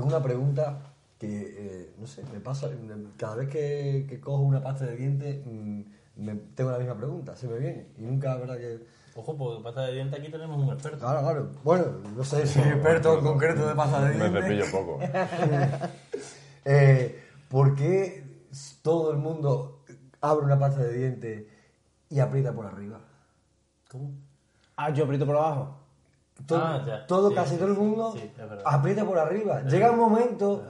Tengo una pregunta que, eh, no sé, me pasa, cada vez que, que cojo una pasta de dientes, mm, me- tengo la misma pregunta, se me viene. Y nunca, verdad que... Ojo, porque pasta de diente aquí tenemos un experto. Claro, claro. Bueno, no sé, soy experto en concreto de pasta de Me dientes. cepillo poco. Eh, ¿Por qué todo el mundo abre una pasta de dientes y aprieta por arriba? ¿Cómo? Ah, yo aprieto por abajo. Todo, Ah, ya. todo Sí, casi sí, todo el mundo sí, aprieta por arriba. Llega un momento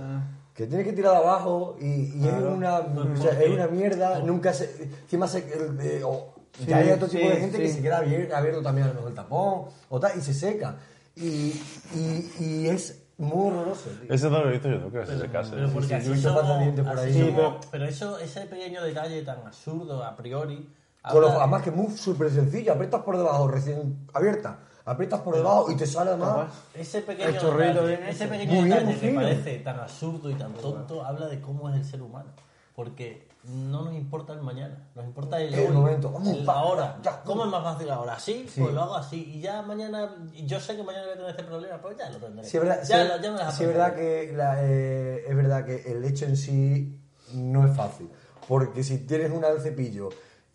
que tienes que tirar de abajo y, y es, una, o sea, es una mierda. Nunca se. Encima se. el o- ya hay otro tipo de gente que sí. se queda abier- abierto también a lo mejor el tapón o tal, y se seca. Y, y, y es muy horroroso. tío. Ese no lo he visto yo nunca, ese se case. Pero porque sí, así yo he visto somos- pasta de dientes por así ahí. somos- Sí, pero- pero eso, ese pequeño detalle tan absurdo a priori. Con los- además que es muy súper sencillo, aprietas por debajo, recién abierta, aprietas por debajo y te sale además. Ese pequeño detalle, ese pequeño bien, detalle que parece tan absurdo y tan tonto habla de cómo es el ser humano. Porque no nos importa el mañana, nos importa el, El momento. El ahora. ya. ¿Cómo es más fácil ahora? ¿Así? Sí. Pues lo hago así. Y ya mañana, yo sé que mañana voy a tener este problema, pues ya lo tendré. Sí, es verdad, ya, sí, lo- ya me las sí, verdad que la, eh, es verdad que el hecho en sí no es fácil. Porque si tienes una del cepillo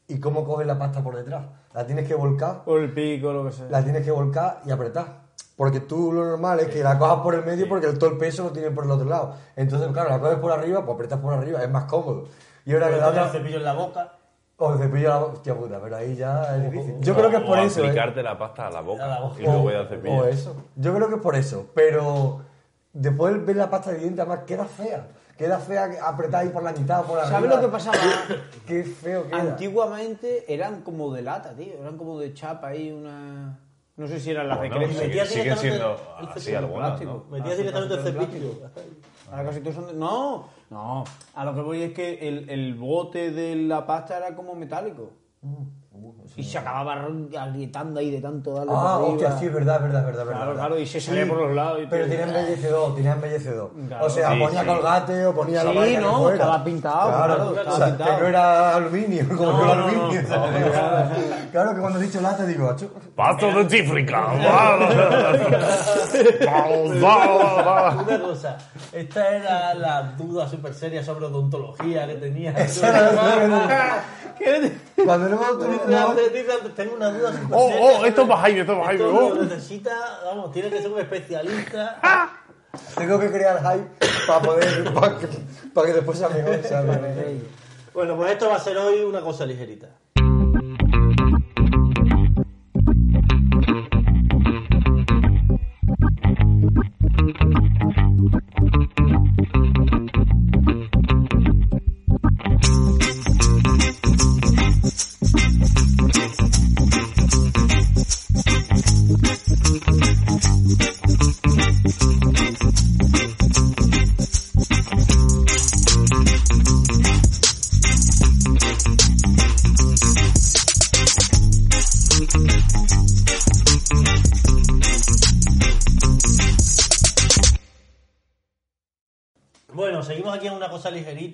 y cómo coges la pasta por detrás, la tienes que volcar, O el pico, lo que sea. la tienes que volcar y apretar. Porque tú lo normal es que la cojas por el medio porque el, todo el peso lo tienes por el otro lado. Entonces, claro, la coges por arriba, pues apretas por arriba, es más cómodo. Y ahora que la tengo el otra... cepillo en la boca. O el cepillo a la boca, hostia puta, pero ahí ya es difícil. Yo creo que es por o eso. ¿eh? aplicarte la pasta a la boca, A la boca. y luego o, ir al cepillo. o eso. Yo creo que es por eso. Pero después ver la pasta de dientes, además, queda fea. Queda fea apretada ahí por la mitad, por arriba. ¿Sabes lo que pasaba? Qué feo queda. Antiguamente eran como de lata, tío. Eran como de chapa ahí, una... No sé si eran las de Bueno, crema. sigue- siguen directamente siendo el así algunas. ¿no? Metías Ah, directamente el cepillo. Ahora casi todos son de- No, no. A lo que voy es que el, el bote de la pasta era como metálico. Y se acababa agrietando ahí de tanto darle Ah, hostia, sí, es verdad, es verdad, es verdad. Claro, verdad. claro, y se salía por los lados y pero tenía embellecedor, tenía embellecedor. Claro. o sea, Sí, ponía sí. colgate o ponía la Sí, no, fuera. estaba pintado, Claro, claro, o estaba sea, pintado. que no era aluminio, como No, que era no, no. aluminio. claro que cuando he dicho lata digo, acho. ¡Pasto dentífrica! Una cosa, esta era la duda súper seria sobre odontología que tenía. Cuando luego tú... no- Tengo una duda ¡Oh, seria. oh! Esto es para Jaime, esto es para Jaime. Oh. necesita, vamos, tiene que ser un especialista. Tengo que crear hype para poder, para que, para que después sea mejor, ¿sabes? Bueno, pues esto va a ser hoy una cosa ligerita.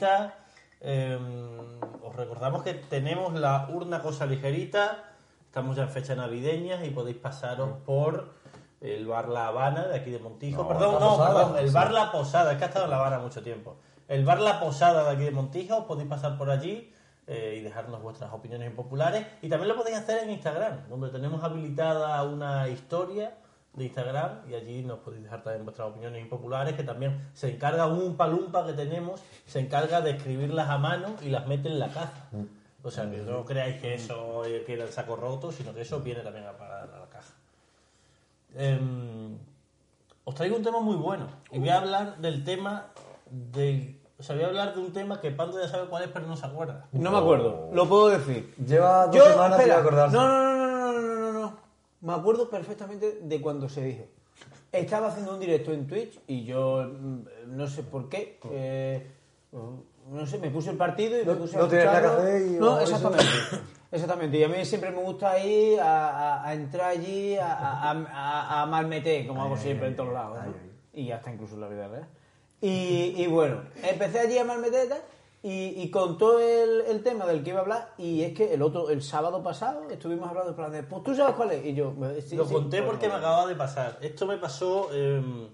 Ligerita. Eh, os recordamos que tenemos la urna cosa ligerita. Estamos ya en fecha navideña y podéis pasaros por el bar La Habana de aquí de Montijo. No, perdón, no, Posada. perdón, el bar La Posada, es que ha estado en La Habana mucho tiempo. El bar La Posada de aquí de Montijo, podéis pasar por allí eh, y dejarnos vuestras opiniones impopulares. Y también lo podéis hacer en Instagram, donde tenemos habilitada una historia de Instagram y allí nos podéis dejar también vuestras opiniones impopulares que también se encarga un palumpa que tenemos se encarga de escribirlas a mano y las mete en la caja. O sea que no creáis que eso eh, queda el saco roto sino que eso viene también a parar a la caja. Em, os traigo un tema muy bueno y voy a hablar del tema de o sea voy a hablar de un tema que Pando ya sabe cuál es pero no se acuerda. No me acuerdo, lo puedo decir. Lleva dos Yo, semanas sin acordarse. no, no, no, no, no, no, no, no, no. Me acuerdo perfectamente de cuando se dijo. estaba haciendo un directo en Twitch y yo mm, no sé por qué. eh, no sé, me puse el partido y No- me puse no a que y- No, exactamente. Exactamente. Y a mí siempre me gusta ir a, a- a entrar allí a, a, a- malmeter, como hago siempre en todos lados. ¿no? ay, ay. Y hasta incluso en la vida real. Y, y bueno, empecé allí a malmeter y contó el, el tema del que iba a hablar. Y es que el otro, el sábado pasado, estuvimos hablando plan de, pues tú sabes cuál es. Y yo, sí, Lo sí, conté porque no. me acababa de pasar. Esto me pasó. eh,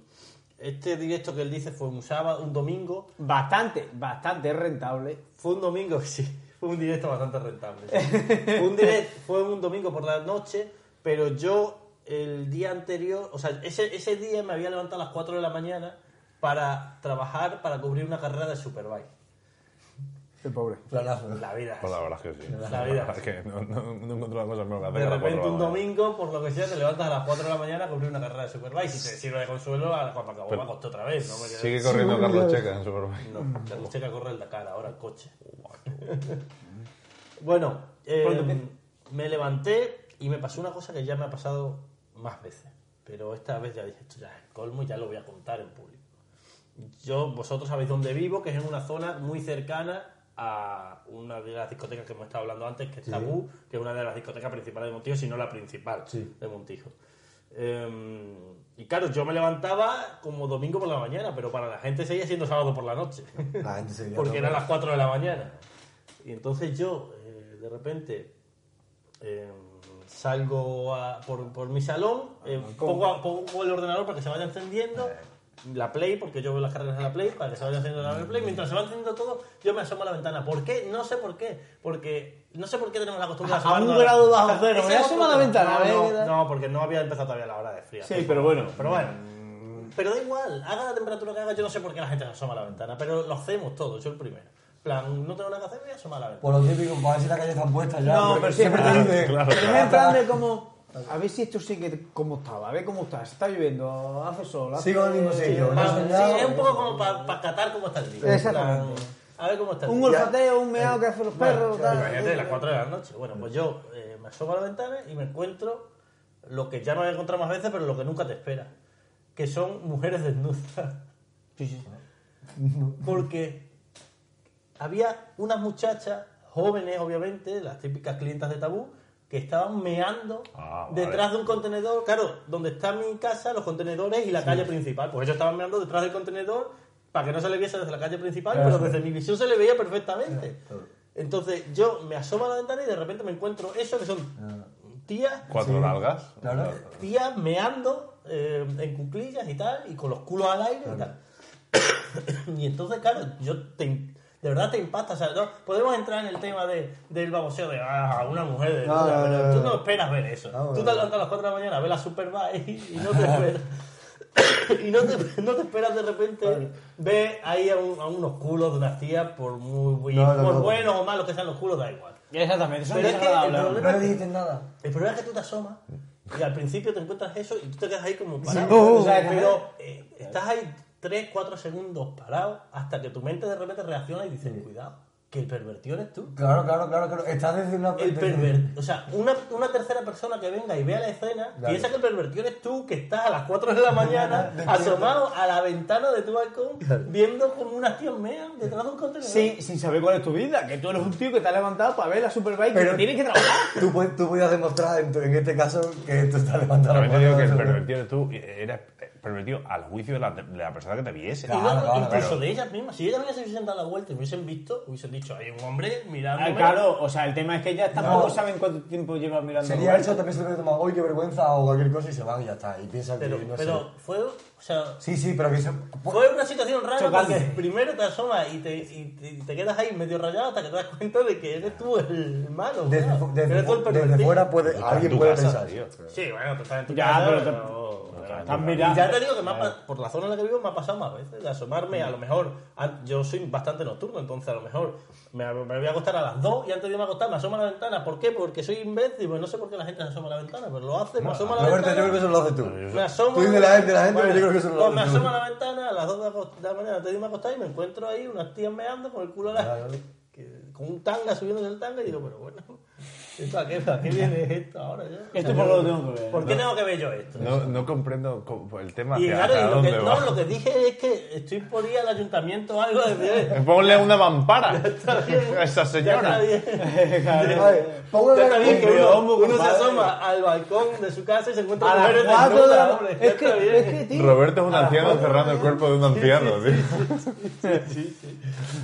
este directo que él dice fue un sábado, un domingo. Bastante, bastante rentable. Fue un domingo, sí. Fue un directo bastante rentable. sí. fue, un direct- fue un domingo por la noche, pero yo el día anterior, o sea, ese, ese día me había levantado a las 4 de la mañana para trabajar, para cubrir una carrera de Superbike. El pobre. Planazo. La vida. Pues la verdad es que sí. La vida. Es que no, no, no encuentro las cosas mejor que hacer. De repente un la domingo, por lo que sea, te levantas a las 4 de la mañana a cubrir una carrera de Superbike. Si te sirve de consuelo, a cuando acabó me otra vez. No me quedé- Sigue corriendo Carlos Checa en Superbike. No, Carlos Checa corre el Dakar, ahora el coche. bueno, eh, me levanté y me pasó una cosa que ya me ha pasado más veces. Pero esta vez ya dije, esto ya es el colmo y ya lo voy a contar en público. Yo, vosotros sabéis dónde vivo, que es en una zona muy cercana a una de las discotecas que hemos estado hablando antes, que es Tabú, que es una de las discotecas principales de Montijo, si no la principal Sí. de Montijo. Eh, y claro, yo me levantaba como domingo por la mañana, pero para la gente seguía siendo sábado por la noche. La gente se veía Porque eran las 4 de la mañana. Y entonces yo, eh, de repente, eh, salgo a- por, por mi salón, eh, pongo, pongo el ordenador para que se vaya encendiendo, la Play, porque yo veo las carreras de la Play, para que se vaya encendiendo la Play. Mientras se va encendiendo todo, yo me asomo a la ventana. ¿Por qué? No sé por qué. Porque no sé por qué tenemos la costumbre de A asomarnos un grado bajo cero, me asomo a la ventana, a No, tal. no, no, porque no había empezado todavía la hora de fría. Sí, pero bueno. Pero bueno. Pero da igual, haga la temperatura que haga, yo no sé por qué la gente se asoma a la ventana, pero lo hacemos todos, yo el primero. Plan, no tengo nada que hacer, voy a asomar a la ventana. Por lo típico, para ver si las calles están puestas ya. No, pero siempre te dice. En plan de como. A ver si esto sigue como estaba, a ver cómo está. Se está lloviendo, hace sol. Hace... Sigo en el mismo sitio, Pa- sí, es un poco como para catar cómo está el día. Exactamente. A ver cómo está el Un día. olfateo, un meado que hacen los perros. tal. Imagínate, las 4 de la noche. Bueno, pues yo eh, me asomo a la ventana y me encuentro lo que ya no había encontrado más veces, pero lo que nunca te espera. Que son mujeres desnudas. Sí, sí. Porque había unas muchachas, jóvenes obviamente, las típicas clientas de tabú, que estaban meando Ah, vale. detrás de un contenedor. Claro, donde está mi casa, los contenedores y la calle principal. Pues ellos estaban meando detrás del contenedor para que no se le viese desde la calle principal, Claro. pero desde mi visión se le veía perfectamente. Entonces yo me asomo a la ventana y de repente me encuentro eso que son tías Cuatro Sí. nalgas. Claro. tías meando eh, en cuclillas y tal, y con los culos al aire y tal. y entonces, claro, yo te, de verdad te impacta. O sea, no- podemos entrar en el tema de, del baboseo de ah, una mujer de No, no, no, pero tú no. esperas ver eso. No, tú te levantas a las 4 de la mañana a ver la Superbike y no te esperas. y no te, no te esperas de repente ver ahí a, un- a unos culos de unas tías, por muy, No, no, por no. buenos o malos que sean los culos, da igual. Exactamente, son Pero es que el problema- No le dijiste nada. El problema es que tú te asomas y al principio te encuentras eso y tú te quedas ahí como parado. Sí, O sea, pero eh, estás ahí 3, 4 segundos parado hasta que tu mente de repente reacciona y dice, cuidado, que el pervertido eres tú. Claro, claro, claro, claro. Estás una. El pervertido, o sea, una, una tercera persona que venga y vea la escena Claro. piensa que el pervertido eres tú, que estás a las 4 de la mañana asomado a la ventana de tu balcón viendo como unas tías mean detrás de un contenedor. Sin, sin saber cuál es tu vida, que tú eres un tío que te has levantado para ver la Superbike Pero- que tienes que trabajar. Tú, puedes- tú podías demostrar en, este caso que tú estás levantando También te digo que el pervertido eres tú, pervertido al juicio de la, de la persona que te viese. Claro, claro, incluso claro. de ellas mismas, si ellas se hubiesen dado la vuelta y hubiesen visto, hubiesen dicho, hay un hombre mirando. Ah, claro, o sea, el tema es que ellas tampoco saben cuánto tiempo llevas mirando. Sería eso, también se lo puede tomar, hoy qué vergüenza o cualquier cosa y se van y ya está. Y piensan Pero, que no pero sé. fue, o sea, Sí, sí, pero que se. fue una situación rara Chocante. porque primero te asomas y te, y te- y te quedas ahí medio rayado hasta que te das cuenta de que eres tú el malo. Desde, fuera puede, alguien puede casa, pensar. tío. Sí, bueno, tú estás en tu Ya, casa, pero te- pero- Estás mirando. ya te digo que me ha pa- por la zona en la que vivo me ha pasado más veces de asomarme, a lo mejor, an- yo soy bastante nocturno, entonces a lo mejor me, me voy a acostar a las 2 y antes de irme a acostar me asomo a la ventana. ¿Por qué? Porque soy imbécil, pues no sé por qué la gente se asoma a la ventana, pero lo hace, me asomo a la Roberto, yo ventana. creo que eso lo haces tú. Me asomo. Tú dices la gente, la gente, pero yo creo que eso lo pues haces me tú. asomo a la ventana a las 2 de la de la mañana antes de irme a acostar y me encuentro ahí unas tías meando con el culo a la- que- con un tanga subiéndose el tanga y digo, pero bueno. ¿Esto a qué, a qué viene esto ahora ya? Esto por lo tengo que ver. ¿Por qué tengo que ver yo esto? No, no comprendo el tema Y claro, y lo que, no, lo que dije es que estoy por ir al ayuntamiento o algo de Ponle una mampara a esa ya señora. está bien. Está bien que uno, Hombre, uno se asoma al balcón de su casa y se encuentra A mujeres desnudas. Es que, es que, tío. Roberto es un anciano encerrando el cuerpo de un anciano, tío.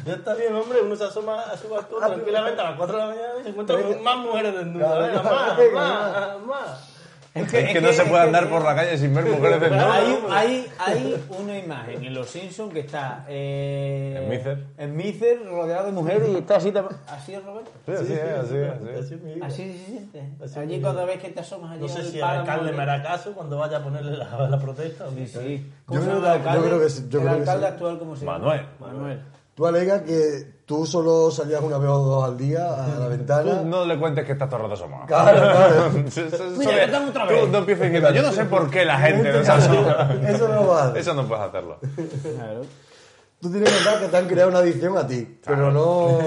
Ya está bien, hombre, uno se asoma a su balcón Ah, tranquilamente a las 4 de la mañana y se encuentra con más mujeres desnudas. Claro, Venga, claro, más, venga, más, más. Es Es que no se puede andar por la calle sin ver mujeres desnudas. Hay, hay, hay una imagen en Los Simpsons que está eh, En Miser. en Miser, rodeado de mujeres y está así así es Roberto Sí, así es, así es, así es. Así se siente allí es. cuando ves que te asomas allí No sé si el alcalde allí. me hará caso cuando vaya a ponerle la, la protesta. sí sí Yo ¿Cómo se creo que- yo alcalde? creo que sí, yo el creo que alcalde sí. actual cómo se llama Manuel. Manuel Tú alega que tú solo salías una vez o dos al día a la ventana. Tú no le cuentes que estás todo el rato asomado. Claro, claro. Mira, otra tú vez. no empieces diciendo, yo no sé por qué la gente no se asoma. Eso no va a hacer. Eso no puedes hacerlo. Claro. Tú tienes que pensar que te han creado una adicción a ti, pero no.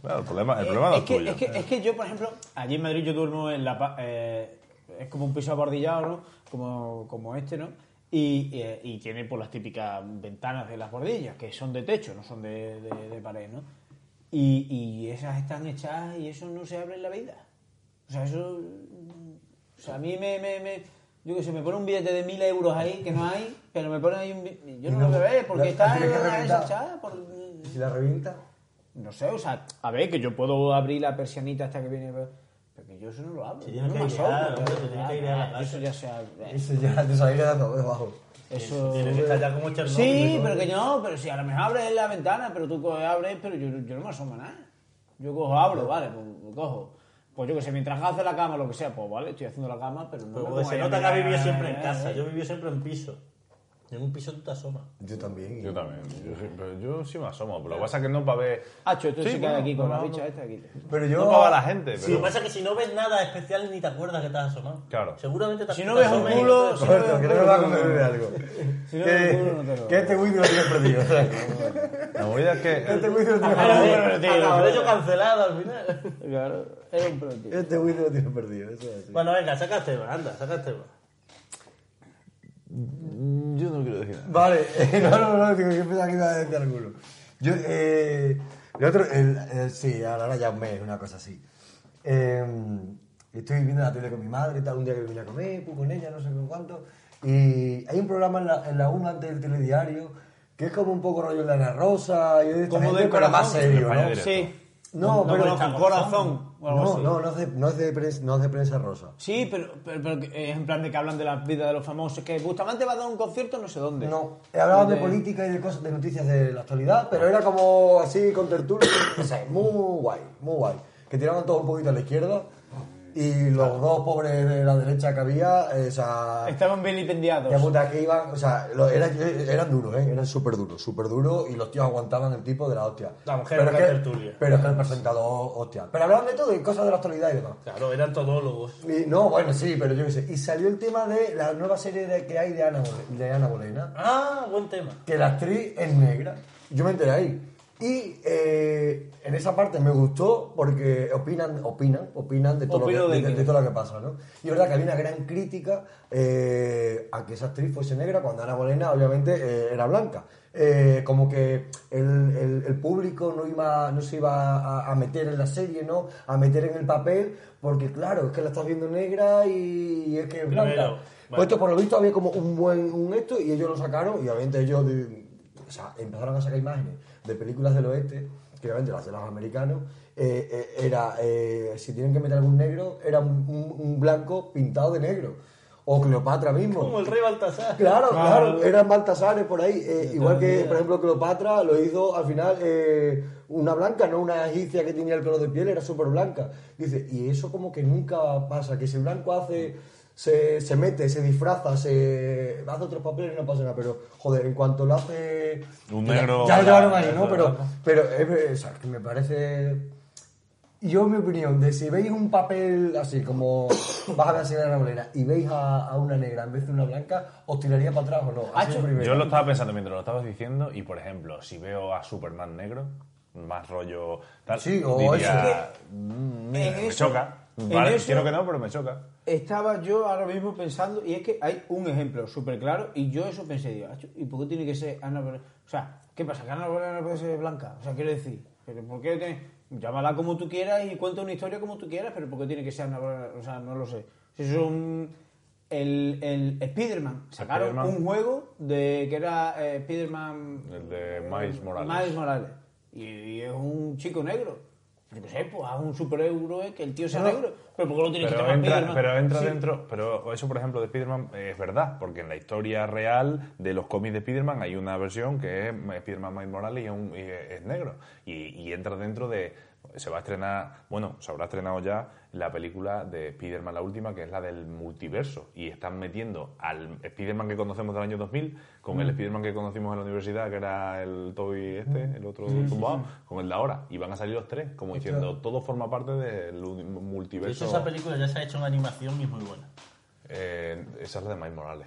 Claro, el problema, el problema no es, es que, tuyo. es, que, es que yo, por ejemplo, allí en Madrid yo duermo en la... pa- eh, es como un piso abordillado, ¿no? Como, como este, ¿no? Y, y, y tiene pues las típicas ventanas de las bordillas, que son de techo, no son de, de- de pared, ¿no? Y, y esas están hechas y eso no se abre en la vida. O sea, eso... O sea, a mí me... me, me- yo qué sé, me pone un billete de mil euros ahí, que no hay, pero me ponen ahí un... Yo no, lo veo, ¿eh? porque está en que una esa por... ¿Y si la revienta? No sé, o sea, a ver, que yo puedo abrir la persianita hasta que viene. Pero que yo eso no lo yo tienes no que pero- hombre, tienes que ir a la casa. Eso ya sea. Eso ya te salía dando debajo. Eso. Tiene que estar ya como Chernobyl. Sí, pero que no, pero si a lo mejor abres la ventana, pero tú coges, abres, pero yo, yo no me asomo nada. Yo cojo, abro, vale, pues lo cojo. Pues yo que sé, mientras hace la cama, lo que sea, pues vale, estoy haciendo la cama, pero no. Pero me se nota que mirar, vivido siempre en eh, casa. eh. Yo he vivido siempre en piso. En un piso tú te asomas. Yo también. Yo también. Yo, sí- pero yo sí me asomo. Pero lo que pasa es que no para ver. Hacho, esto Sí, se queda aquí con la no, bicha no. esta aquí. Pero yo. No para ver a la gente, Lo que pero. pasa es que si no ves nada especial ni te acuerdas que te has asomado. Claro. Seguramente te Si te no ves un y culo, no te- si no Roberto, que no me va a comer algo. Si no ves un culo, no te Que, lo- que este Wii lo tienes perdido. La movida es que. Este Wii lo tienes Claro, perdido. tío, Acabaré yo cancelado al final. Claro, era un prototipo. Este Wii lo tienes perdido. Eso es así. Bueno, venga, saca el tema, anda, saca el tema. Yo no quiero decir nada. Vale, no, no, no, digo, yo pensaba que iba a decir alguno. Yo, eh, el otro, el, el- sí, ahora ya un mes, una cosa así. Eh, estoy viendo la tele con mi madre, tal, un día que vine a comer, pues con ella, no sé con cuánto. Y hay un programa en la, en la 1 antes del telediario que es como un poco rollo de Ana Rosa y de esta Como gente, de pero más serio, ¿no? Sí. No, No pero conozco, corazón. o algo No, así. no, no es de, no es de prensa, no es de prensa rosa. Sí, pero, pero, pero que es en plan de que hablan de la vida de los famosos. Que Bustamante va a dar un concierto no sé dónde. No, hablaban de De- política y de cosas, de noticias de la actualidad, pero era como así con tertulia, muy guay, muy guay. Que tiraban todo un poquito a la izquierda y los dos pobres de la derecha que había, eh, o sea, Estaban vilipendiados. que puta que iban, o sea, lo- eran, eran duros, ¿eh? eran súper duros, súper duros y los tíos aguantaban el tipo de la hostia. La mujer pero de la tertulia. Pero es que el presentador, hostia. Pero hablaban de todo y cosas de la actualidad y demás. Claro, eran todólogos. Y, no, bueno, sí, pero yo qué sé. Y salió el tema de la nueva serie de- que hay de Ana, de Ana Bolena. Ah, buen tema. que la actriz es negra. Yo me enteré ahí. Y eh, en esa parte me gustó porque opinan, opinan, opinan de todo, lo que, de de- de todo lo que pasa, ¿no? Y es verdad que había una gran crítica eh, a que esa actriz fuese negra cuando Ana Bolena obviamente eh, era blanca. Eh, como que el, el- el público no iba no se iba a, a meter en la serie, ¿no? A meter en el papel, porque claro, es que la estás viendo negra y es que es blanca. Primero, Pues bueno. esto por lo visto había como un buen un esto y ellos lo sacaron y obviamente ellos o sea, empezaron a sacar imágenes de películas del oeste, que obviamente las de los americanos, eh, eh, era, eh, si tienen que meter algún negro, era un, un- un blanco pintado de negro. O Cleopatra mismo. Como el rey Baltasar. Claro, Claro. claro, eran Baltasares por ahí. Eh, igual que, por ejemplo, Cleopatra lo hizo al final eh, una blanca, no una egipcia que tenía el color de piel, era súper blanca. Dice, y eso como que nunca pasa, que si el blanco hace, se, se mete, se disfraza, se hace otros papeles, no pasa nada. Pero, joder, en cuanto lo hace... Un ya- negro, Ya, lo llevaron ahí, ¿no? Pero, pero es, o sea, que me parece... Yo, mi opinión, de si veis un papel así como vas a ver así a la bolera y veis a, a una negra en vez de una blanca, ¿os tiraría para atrás o no? Así. Yo lo estaba pensando mientras lo estabas diciendo y, por ejemplo, si veo a Superman negro, más rollo tal, Sí, o diría, eso. "Mm, mira, En me choca. Vale, eso- quiero que no, pero me choca. Estaba yo ahora mismo pensando, y es que hay un ejemplo súper claro, y yo eso pensé, digo, "Acho, ¿y por qué tiene que ser Ana Bolena? O sea, ¿qué pasa? ¿Que Ana Bolena no puede ser blanca? O sea, quiero decir, ¿pero ¿por qué tiene- Llámala como tú quieras y cuenta una historia como tú quieras, pero ¿por qué tiene que ser Ana Bolena? O sea, no lo sé. Si es un... El, el Spider-Man, sacaron Spider-Man. un juego de que era eh, Spider-Man... El de Miles Morales. Miles Morales. Y, y es un chico negro. Yo qué sé, pues haz un superhéroe que el tío sea No. negro. Pero ¿por qué lo tienes que Pero entra, Spider-Man? pero entra Sí. dentro, pero eso por ejemplo de Spider-Man eh, es verdad, porque en la historia real de los cómics de Spider-Man hay una versión que es Spider-Man Miles Morales y es, un- y es negro. Y, y entra dentro de, se va a estrenar, bueno, se habrá estrenado ya la película de Spider-Man la última, que es la del multiverso. Y están metiendo al Spider-Man que conocemos del año 2000 con Mm. el Spider-Man que conocimos en la universidad, que era el Toby este, el otro tumbado, con el de ahora. Y van a salir los tres, como diciendo, todo forma parte del De multiverso. hecho, esa película ya se ha hecho en animación y es muy buena. Eh, esa es la de Miles Morales.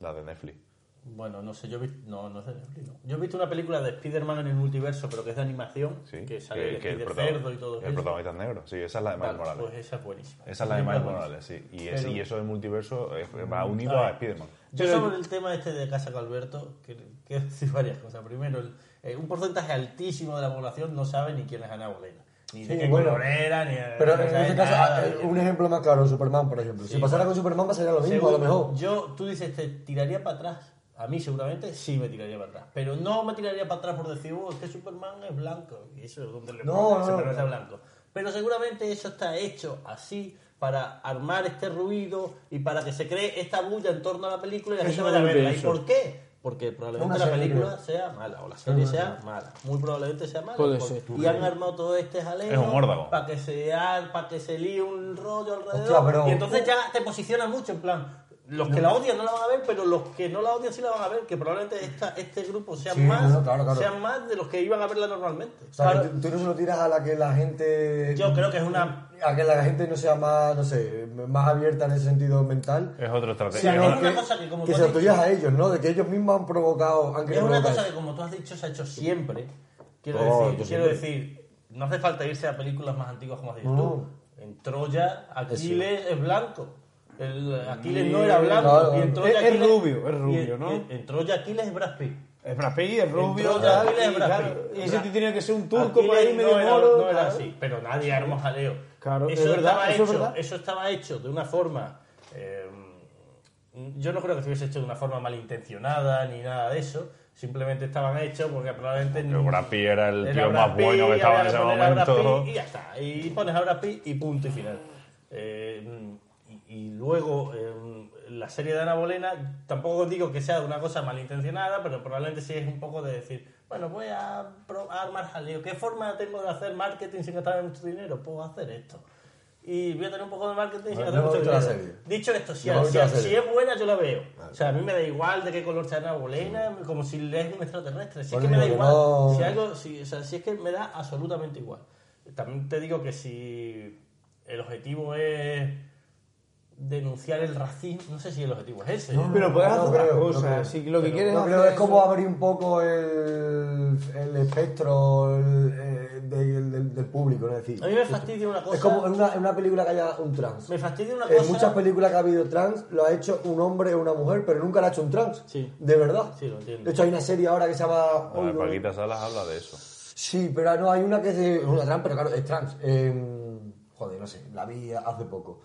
La de Netflix. Bueno, no sé, yo he visto, no, no sé, no. Yo he visto una película de Spider-Man en el multiverso, pero que es de animación, Sí. que sale el, prota- cerdo y todo El eso. protagonista es negro. Sí, esa es la de Miles Vale, Morales. pues esa es buenísima. Esa es la de Miles. Morales, sí. Y, ese- Pero- y eso del multiverso va unido A a. Spider-Man. Yo Pero- sobre el tema este de Casa Calverto, que- quiero decir varias cosas. Primero, el- eh, un porcentaje altísimo de la población no sabe ni quién es Ana Bolena. Ni de Sí, qué bueno. color era, ni Pero no en este caso, nada, eh, un ejemplo más claro, Superman, por ejemplo. Si pasara bueno. con Superman pasaría lo mismo, Según- a lo mejor. Yo, tú dices, ¿te tiraría para atrás? A mí seguramente sí me tiraría para atrás. Pero no me tiraría para atrás por decir, oh, es que Superman es blanco. Y eso es donde le No, no, Superman no. es blanco. Pero seguramente eso está hecho así para armar este ruido y para que se cree esta bulla en torno a la película y la gente vaya a verla. ¿Y por qué? Porque probablemente la película sea mala o la serie sea mala. Muy probablemente sea mala. Puede ser. Y han armado todo este jaleo Es un órdago. para que se para que se líe un rollo alrededor. Hostia, pero- Y entonces ya te posiciona mucho en plan. Los que la odian no la van a ver, pero los que no la odian sí la van a ver, que probablemente esta, este grupo sean Sí, más no, claro, claro. sean más de los que iban a verla normalmente. O sea, Claro, que tú, tú no se lo tiras a la que la gente. yo creo que es una A que la gente no sea más, no sé, más abierta en ese sentido mental. Es otra Sí, estrategia. es una cosa que como tú se has lo dicho- tiras a ellos, ¿no? De que ellos mismos han provocado. Han Es una provocar cosa que, como tú has dicho, se ha hecho siempre. Quiero, Oh, decir, quiero siempre. decir, no hace falta irse a películas más antiguas como has dicho No. tú. En Troya, Aquiles es blanco. El, Aquiles no era blanco. claro. y en Troya, Es- es rubio, es y rubio, ¿no? En, en Troya, Aquiles es Brad Pitt. Es Brad Pitt, es rubio, Entró tal, Aquiles y, Brad claro, Pitt. y ese Bra- tiene que ser un turco por ahí medio no era, moro. no era claro. así, pero nadie armó jaleo. Claro, eso, es verdad, estaba eso es hecho, verdad. eso estaba hecho de una forma. eh, yo no creo que estuviese hecho de una forma malintencionada ni nada de eso. Simplemente estaban hechos porque probablemente. Pero Brad Pitt era el era tío más bueno que estaba en ese momento. Y ya está. Y pones a Brad Pitt y punto y final. Eh, y, luego, eh, la serie de Ana Bolena, tampoco digo que sea una cosa malintencionada, pero probablemente sí es un poco de decir, bueno, voy a, armar jaleo. ¿Qué forma tengo de hacer marketing sin gastar mucho dinero? Puedo hacer esto. Y voy a tener un poco de marketing sin gastar no mucho dinero. serie. Dicho esto, si, No si- si es buena, yo la veo. O sea, a mí me da igual de qué color sea Ana Bolena, como si es un extraterrestre. Si es que me da igual. no- Si algo, si, o sea, si es que me da absolutamente igual. También te digo que si el objetivo es denunciar el racismo, no sé si el objetivo es ese. No, Pero puedes hacer creo, cosas. Si lo que Pero quieres No hacer creo, es eso- como abrir un poco el, el espectro el, eh, del, del- del público, es decir. A mí me fastidia una cosa. Es como en una, en una película que haya un trans. Me fastidia una En cosa. muchas películas que ha habido trans lo ha hecho un hombre o una mujer, pero nunca lo ha hecho un trans. Sí. De verdad. Sí, lo entiendo. De hecho, hay una serie ahora que se llama. Oigo- Paquita Salas habla de eso. Sí, pero no, hay una que es de- una trans, pero claro, es trans. Eh, joder, no sé, la vi hace poco.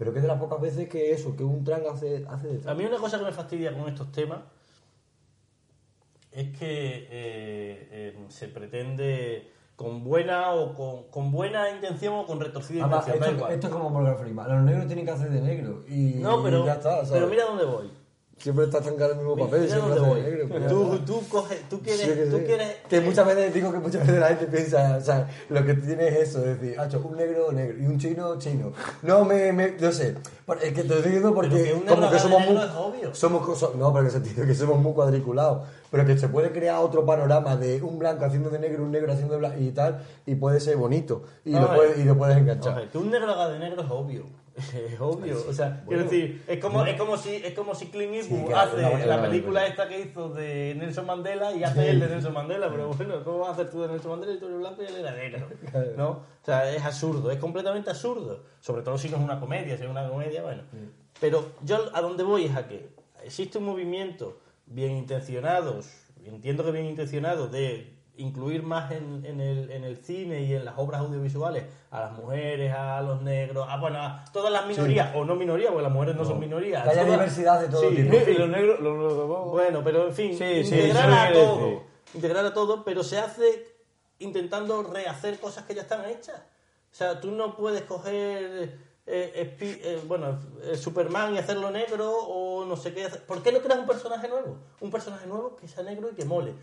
Pero que es de las pocas veces que eso, que un trans hace, hace de A mí una cosa que me fastidia con estos temas es que eh, eh, se pretende con buena o con, con buena intención o con retorcida Además, intención. esto, esto es como Morgan Freeman. Los negros tienen que hacer de negro. Y no, pero, ya está, ¿sabes? pero mira dónde voy. Siempre estás tan caro el mismo papel, siempre haces voy. negro. ya Tú, tú, coges, tú quieres, Sí, que tú sí. quieres Que muchas veces, digo que muchas veces la gente piensa, o sea, lo que tiene es eso, es decir, hacho, un negro, negro, y un chino, chino. No, me, me no sé, es que te estoy diciendo porque un como que somos muy, es obvio. somos, co- no, pero en el sentido que somos muy cuadriculados, pero que se puede crear otro panorama de un blanco haciendo de negro, un negro haciendo de blanco y tal, y puede ser bonito, y, lo, a puedes, y lo puedes enganchar. Ver, que un negro haga de negro es obvio. Es obvio, o sea, quiero decir, es como, es como si es como si Clint Eastwood hace la película esta que hizo de Nelson Mandela y hace el de Nelson Mandela, pero bueno, ¿cómo vas a hacer tú de Nelson Mandela y tú eres blanco y él era negro? ¿No? O sea, es absurdo, es completamente absurdo, sobre todo si no es una comedia, si es una comedia, bueno. Pero yo a donde voy es a que existe un movimiento bien intencionado, entiendo que bien intencionado, de incluir más en, en el, en el cine y en las obras audiovisuales a las mujeres, a los negros, a, bueno, a todas las minorías, o no minorías, porque las mujeres no, son minorías. Que haya todas- diversidad de todo Sí, tipo. Y los negros, los negros Bueno, pero en fin, Sí, sí, integrar a todo. Integrar a todo, pero se hace intentando rehacer cosas que ya están hechas. O sea, tú no puedes coger eh, Spi- eh, bueno, eh, Superman y hacerlo negro o no sé qué. hacer. ¿Por qué no creas un personaje nuevo? Un personaje nuevo que sea negro y que mole.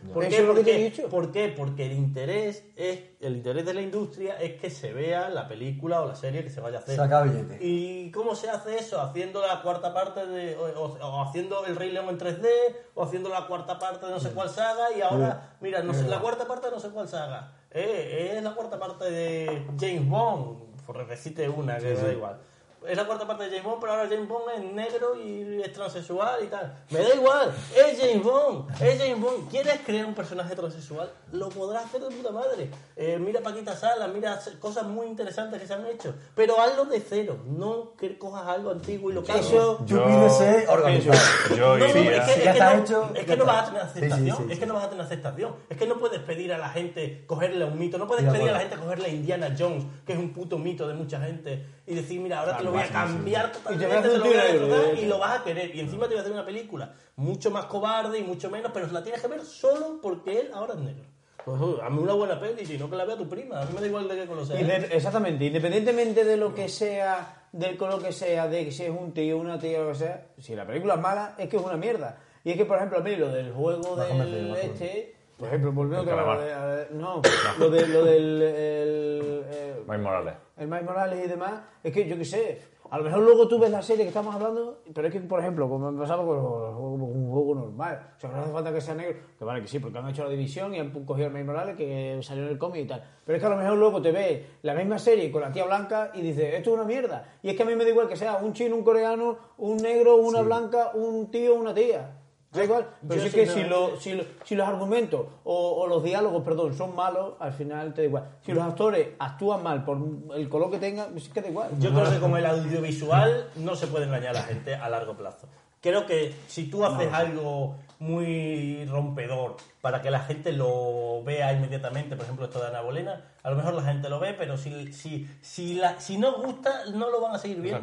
¿Por qué? Porque el interés es el interés de la industria es que se vea la película o la serie que se vaya a hacer. Saca billete. ¿Y cómo se hace eso? Haciendo la cuarta parte de. O, o- o haciendo El Rey León en 3D, o haciendo la cuarta parte de no sé cuál saga, y ahora, mira, no sé, la cuarta parte de no sé cuál saga. Eh, es la cuarta parte de James Bond, por decirte una, que me da igual. Es la cuarta parte de James Bond, pero ahora James Bond es negro y es transexual y tal. Me da igual, es James Bond, es James Bond. ¿Quieres crear un personaje transexual? Lo podrás hacer de puta madre. Eh, mira Paquita Sala, mira cosas muy interesantes que se han hecho. Pero hazlo de cero, no que cojas algo antiguo y lo que Eso- pides ser organizado. Yo no, no, iría. es que, es que está no, hecho, es que no vas a tener Sí, sí, aceptación, sí, es sí. que no vas a tener aceptación, es que no puedes pedir a la gente cogerle a un mito, no puedes Sí, de pedir a la gente cogerle a Indiana Jones, que es un puto mito de mucha gente, y decir, mira, ahora te lo voy a cambiar totalmente, a te lo voy a destrozar, y lo vas a querer, y encima te voy a hacer una película mucho más cobarde y mucho menos, pero la tienes que ver solo porque él ahora es negro. Pues uh, hazme una buena peli, si no que la vea tu prima, a mí me da igual de qué color sea. De- exactamente, independientemente de lo que sea, del color que sea, de que si es un tío, una tía, lo que sea, si la película es mala, es que es una mierda. Y es que, por ejemplo, a mí lo del juego del este, por ejemplo, volviendo El a lo calamar. de- a ver, no, lo, de, lo del el, el, Mike Morales. el Miles Morales y demás, es que yo qué sé, a lo mejor luego tú ves la serie que estamos hablando, pero es que, por ejemplo, como me pasaba con un juego normal, o sea, no hace falta que sea negro, que vale que sí, porque han hecho la división y han cogido al Miles Morales que salió en el cómic y tal, pero es que a lo mejor luego te ves la misma serie con la tía blanca y dices, esto es una mierda, y es que a mí me da igual que sea un chino, un coreano, un negro, una blanca, un tío, una tía. Da igual, pero Yo sí que si, lo- si, lo- si los argumentos o, o los diálogos, perdón, son malos, al final te da igual. Si los actores actúan mal por el color que tengan, pues es que da igual. Yo creo que con el audiovisual no se puede engañar a la gente a largo plazo. Creo que si tú haces algo muy rompedor para que la gente lo vea inmediatamente, por ejemplo esto de Ana Bolena, a lo mejor la gente lo ve, pero si, si, si, la, si no gusta, no lo van a seguir viendo.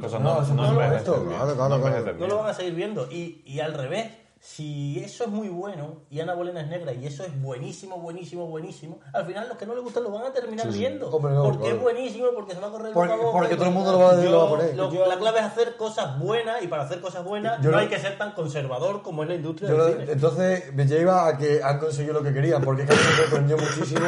No, lo van a seguir viendo. Y, y al revés, si eso es muy bueno y Ana Bolena es negra y eso es buenísimo, buenísimo, buenísimo, al final los que no les gustan lo van a terminar viendo. Hombre, no, porque claro. es buenísimo, porque se va a correr el Porque- porque todo el mundo lo va a- Yo- lo va a poner. lo- Yo- la clave es hacer cosas buenas y para hacer cosas buenas Yo no lo- hay que ser tan conservador como es la industria Yo lo- del cine. entonces me lleva a que han conseguido lo que querían, porque es que me sorprendió muchísimo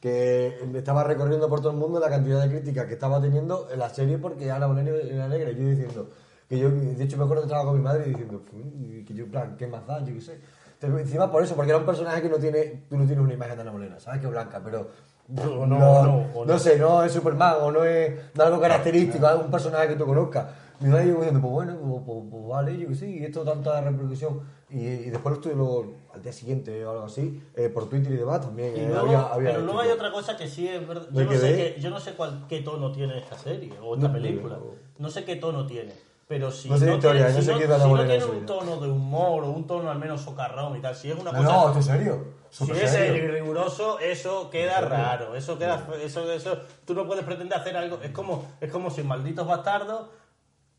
que me estaba recorriendo por todo el mundo la cantidad de críticas que estaba teniendo en la serie porque Ana Bolena era negra. Y yo diciendo, que yo, de hecho me acuerdo que estaba con mi madre diciendo, "Uy, que yo, en plan, ¿qué más da? Yo qué sé. Entonces, encima por eso, porque era un personaje que no tiene, tú no tienes una imagen de Ana Bolena, ¿sabes? Que blanca, pero... O no, o no, o no. sé, no es Superman o no es no algo característico, es un personaje que tú conozcas. Mi madre llegó diciendo, pues bueno, pues, pues- pues vale, yo que sí, y esto tanta repercusión. Y, y después lo estuve luego, al día siguiente o algo así, eh, por Twitter y demás también. Y eh, luego- había, había pero luego hay otra cosa que sí es verdad. Yo no, sé qué, yo no sé cuál, qué tono tiene esta serie o esta No, película. No sé qué tono tiene. Pero si No sé historia, tiene, no si sé no, la si no tiene un tono de humor o un tono al menos socarrón y tal, si es una No, cosa. no, esto es serio. Si Súper es serio. y riguroso, eso queda raro. Eso queda, eso, eso, tú no puedes pretender hacer algo. Es como, es como si en malditos bastardos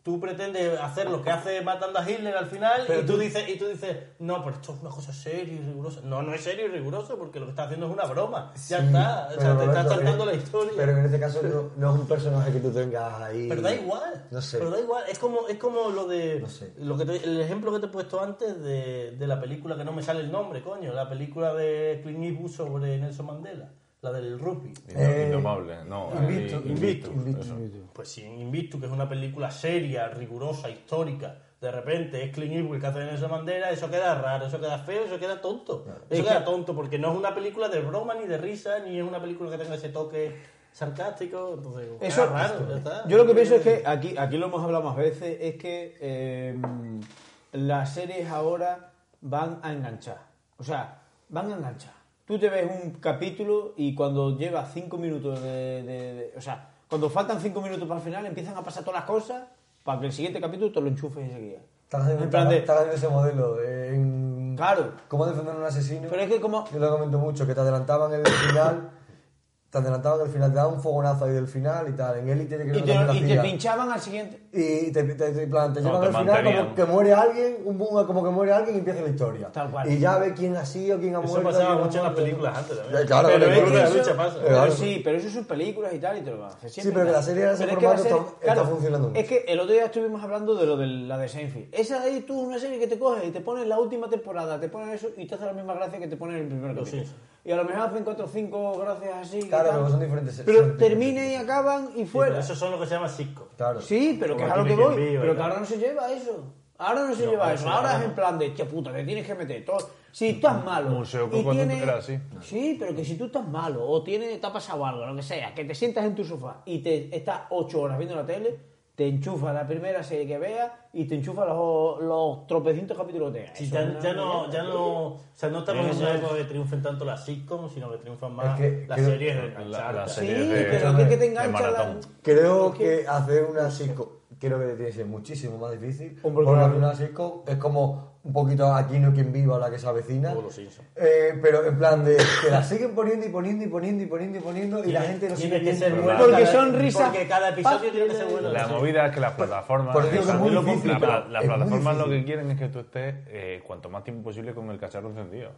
tú pretendes hacer lo que hace matando a Hitler al final y tú dices, y tú dices, no, pero esto es una cosa seria y rigurosa. No, no es serio y riguroso porque lo que está haciendo es una broma. Ya Sí, está. O sea, pero te estás saltando la historia. Pero en este caso no, no es un personaje que tú tengas ahí. Pero da igual. No sé. Pero da igual. Es como, es como lo de. No sé. lo que te- el ejemplo que te he puesto antes de, de la película que no me sale el nombre, coño. La película de Clint Eastwood sobre Nelson Mandela. La del rugby. Eh, Indomable, no. Invictus, eh, Invictus, Invictus, Invictus. eso. Pues sí, en Invictus, que es una película seria, rigurosa, histórica. De repente es Clint Eastwood que hace de Nelson Mandela, eso queda raro, eso queda feo, eso queda tonto. Eso queda tonto porque no es una película de broma ni de risa, ni es una película que tenga ese toque sarcástico, entonces Eso, raro, ya está. Yo lo que pienso es que aquí, aquí lo hemos hablado más veces, es que eh, las series ahora van a enganchar. O sea, van a enganchar. Tú te ves un capítulo y cuando lleva cinco minutos de, de- de- O sea, cuando faltan cinco minutos para el final empiezan a pasar todas las cosas para que el siguiente capítulo te lo enchufes enseguida. Estás haciendo, En plan de- estás haciendo ese modelo de en Claro. cómo defender a un asesino. Pero es que como... Yo lo comento mucho, que te adelantaban el final, te adelantaban el final, te daban un fogonazo ahí del final y tal. En Elite que Y no te, también y te pinchaban al siguiente. Y te, te, te- en plan, te No, llevan te al final como que muere alguien, un boom, como que muere alguien y empieza la historia. Tal cual. Y ya ve quién ha sido, quién ha Eso muerto. pasaba quién ha mucho en las películas antes también. Eh, Claro, pero que club de eso- lucha pasa. Pero claro. sí, pero eso son películas y tal, y te lo van a hacer siempre. Sí, pero que la serie en ese Pero es que formato la serie- está- está funcionando mucho. Es que el otro día estuvimos hablando de lo de la de Seinfeld. Esa de ahí tú, una serie que te coge y te ponen la última temporada, te ponen eso y te hace la misma gracia que te ponen el primer capítulo. Y a lo mejor hacen cuatro o cinco gracias así. Claro, pero son diferentes Pero son termina y acaban y Sí, fuera. pero esos son lo que se llama sitcom. Claro. Sí, pero que es a lo que voy. Pero que ahora no se lleva eso. Ahora no se No, lleva eso. sí, Ahora es en plan de, tía puta, te tienes que meter todo. Si tú estás malo. Museo y Coco tienes- era así. Sí, pero que si tú estás malo o tiene, te ha pasado algo, lo que sea, que te sientas en tu sofá y te estás ocho horas viendo la tele, te enchufa la primera serie que veas y te enchufa los, los tropecientos capítulos que tengas. Sí, ya, es no, ya no, o sea, no estamos una es- época que triunfen tanto las sitcoms, sino que triunfan más Es que las creo- series de La- la Sí, serie de- pero que, que te de engancha la... Creo Es que- hacer una sitcom, creo que tiene que ser muchísimo más difícil. Hombre, porque claro. una sitcom es como un poquito aquí no quien viva la que se avecina. Eh, pero en plan de que la siguen poniendo y poniendo y poniendo y poniendo y poniendo y la gente no sigue tiene que ser bueno. Porque son risas Porque cada episodio tiene que ser bueno. La movida es que las plataformas, por eso es muy la- la- la- las plataformas lo que quieren es que tú estés eh, cuanto más tiempo posible con el cacharro encendido.